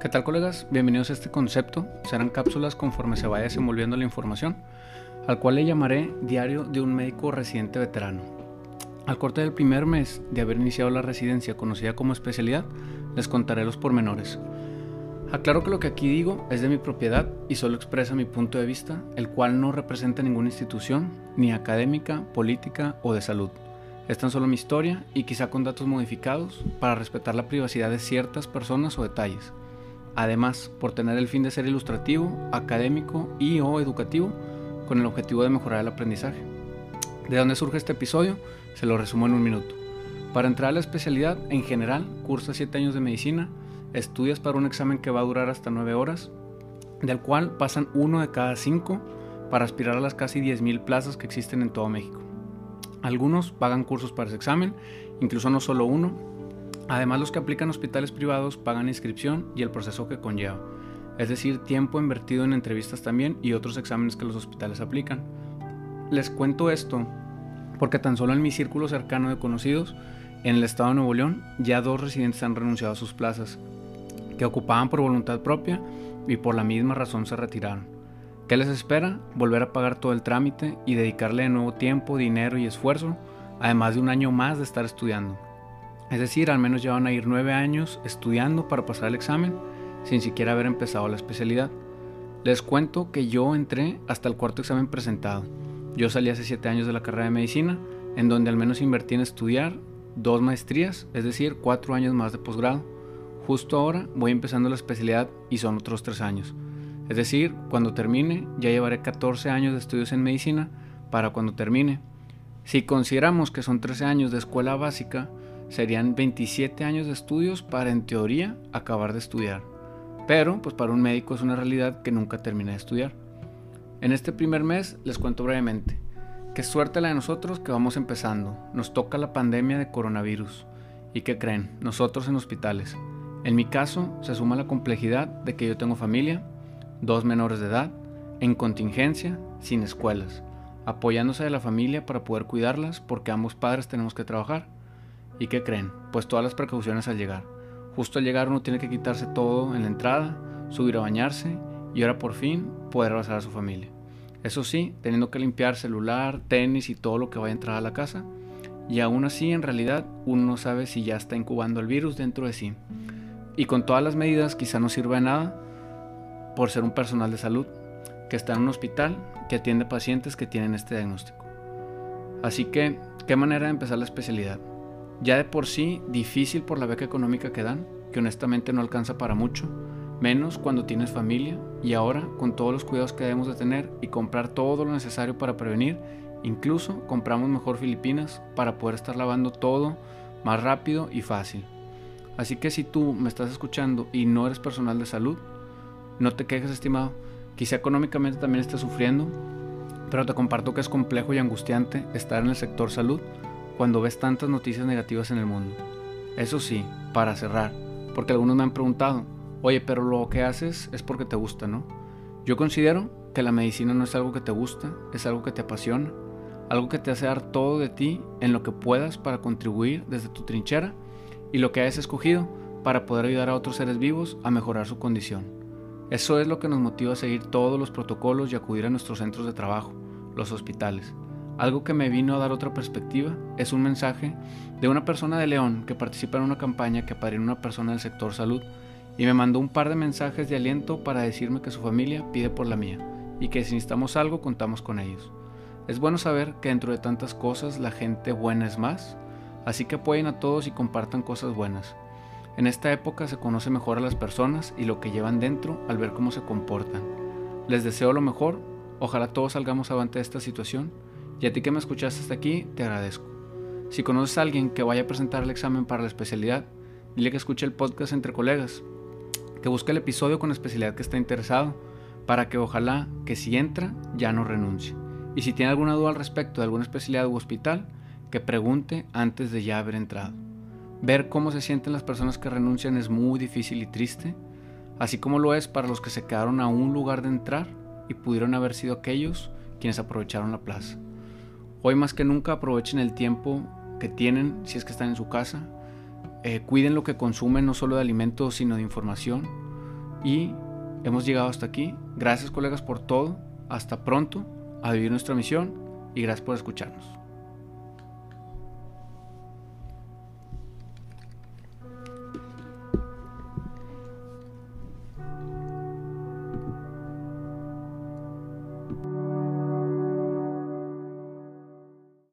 ¿Qué tal colegas? Bienvenidos a este concepto. Serán cápsulas conforme se vaya desenvolviendo la información, al cual le llamaré Diario de un médico residente veterano. Al corte del primer mes de haber iniciado la residencia conocida como especialidad, les contaré los pormenores. Aclaro que lo que aquí digo es de mi propiedad y solo expresa mi punto de vista, el cual no representa ninguna institución, ni académica, política o de salud. Es tan solo mi historia y quizá con datos modificados para respetar la privacidad de ciertas personas o detalles. Además, por tener el fin de ser ilustrativo, académico y o educativo, con el objetivo de mejorar el aprendizaje. ¿De dónde surge este episodio? Se lo resumo en un minuto. Para entrar a la especialidad, en general, cursa 7 años de medicina, estudias para un examen que va a durar hasta 9 horas, del cual pasan uno de cada 5 para aspirar a las casi 10.000 plazas que existen en todo México. Algunos pagan cursos para ese examen, incluso no solo uno, Además, los que aplican hospitales privados pagan inscripción y el proceso que conlleva, es decir, tiempo invertido en entrevistas también y otros exámenes que los hospitales aplican. Les cuento esto porque tan solo en mi círculo cercano de conocidos, en el estado de Nuevo León, ya dos residentes han renunciado a sus plazas, que ocupaban por voluntad propia y por la misma razón se retiraron. ¿Qué les espera? Volver a pagar todo el trámite y dedicarle de nuevo tiempo, dinero y esfuerzo, además de un año más de estar estudiando. Es decir, al menos ya a ir nueve años estudiando para pasar el examen sin siquiera haber empezado la especialidad. Les cuento que yo entré hasta el cuarto examen presentado. Yo salí hace siete años de la carrera de medicina, en donde al menos invertí en estudiar dos maestrías, es decir, cuatro años más de posgrado. Justo ahora voy empezando la especialidad y son otros tres años. Es decir, cuando termine ya llevaré 14 años de estudios en medicina para cuando termine. Si consideramos que son 13 años de escuela básica, serían 27 años de estudios para en teoría acabar de estudiar. Pero pues para un médico es una realidad que nunca termina de estudiar. En este primer mes les cuento brevemente. Qué suerte la de nosotros que vamos empezando. Nos toca la pandemia de coronavirus. ¿Y qué creen? Nosotros en hospitales. En mi caso se suma la complejidad de que yo tengo familia, dos menores de edad, en contingencia, sin escuelas, apoyándose de la familia para poder cuidarlas porque ambos padres tenemos que trabajar ¿Y qué creen? Pues todas las precauciones al llegar. Justo al llegar uno tiene que quitarse todo en la entrada, subir a bañarse y ahora por fin poder abrazar a su familia. Eso sí, teniendo que limpiar celular, tenis y todo lo que vaya a entrar a la casa. Y aún así, en realidad, uno no sabe si ya está incubando el virus dentro de sí. Y con todas las medidas quizá no sirva de nada por ser un personal de salud que está en un hospital que atiende pacientes que tienen este diagnóstico. Así que, ¿qué manera de empezar la especialidad? Ya de por sí difícil por la beca económica que dan, que honestamente no alcanza para mucho, menos cuando tienes familia y ahora con todos los cuidados que debemos de tener y comprar todo lo necesario para prevenir, incluso compramos mejor Filipinas para poder estar lavando todo más rápido y fácil. Así que si tú me estás escuchando y no eres personal de salud, no te quejes estimado, quizá económicamente también estés sufriendo, pero te comparto que es complejo y angustiante estar en el sector salud cuando ves tantas noticias negativas en el mundo. Eso sí, para cerrar, porque algunos me han preguntado, oye, pero lo que haces es porque te gusta, ¿no? Yo considero que la medicina no es algo que te gusta, es algo que te apasiona, algo que te hace dar todo de ti en lo que puedas para contribuir desde tu trinchera y lo que hayas escogido para poder ayudar a otros seres vivos a mejorar su condición. Eso es lo que nos motiva a seguir todos los protocolos y acudir a nuestros centros de trabajo, los hospitales. Algo que me vino a dar otra perspectiva es un mensaje de una persona de León que participa en una campaña que en una persona del sector salud y me mandó un par de mensajes de aliento para decirme que su familia pide por la mía y que si necesitamos algo contamos con ellos. Es bueno saber que dentro de tantas cosas la gente buena es más, así que apoyen a todos y compartan cosas buenas. En esta época se conoce mejor a las personas y lo que llevan dentro al ver cómo se comportan. Les deseo lo mejor, ojalá todos salgamos avante de esta situación y a ti que me escuchaste hasta aquí, te agradezco. Si conoces a alguien que vaya a presentar el examen para la especialidad, dile que escuche el podcast entre colegas, que busque el episodio con la especialidad que está interesado, para que ojalá que si entra ya no renuncie. Y si tiene alguna duda al respecto de alguna especialidad u hospital, que pregunte antes de ya haber entrado. Ver cómo se sienten las personas que renuncian es muy difícil y triste, así como lo es para los que se quedaron a un lugar de entrar y pudieron haber sido aquellos quienes aprovecharon la plaza. Hoy más que nunca aprovechen el tiempo que tienen si es que están en su casa. Eh, cuiden lo que consumen, no solo de alimentos, sino de información. Y hemos llegado hasta aquí. Gracias colegas por todo. Hasta pronto. A vivir nuestra misión y gracias por escucharnos.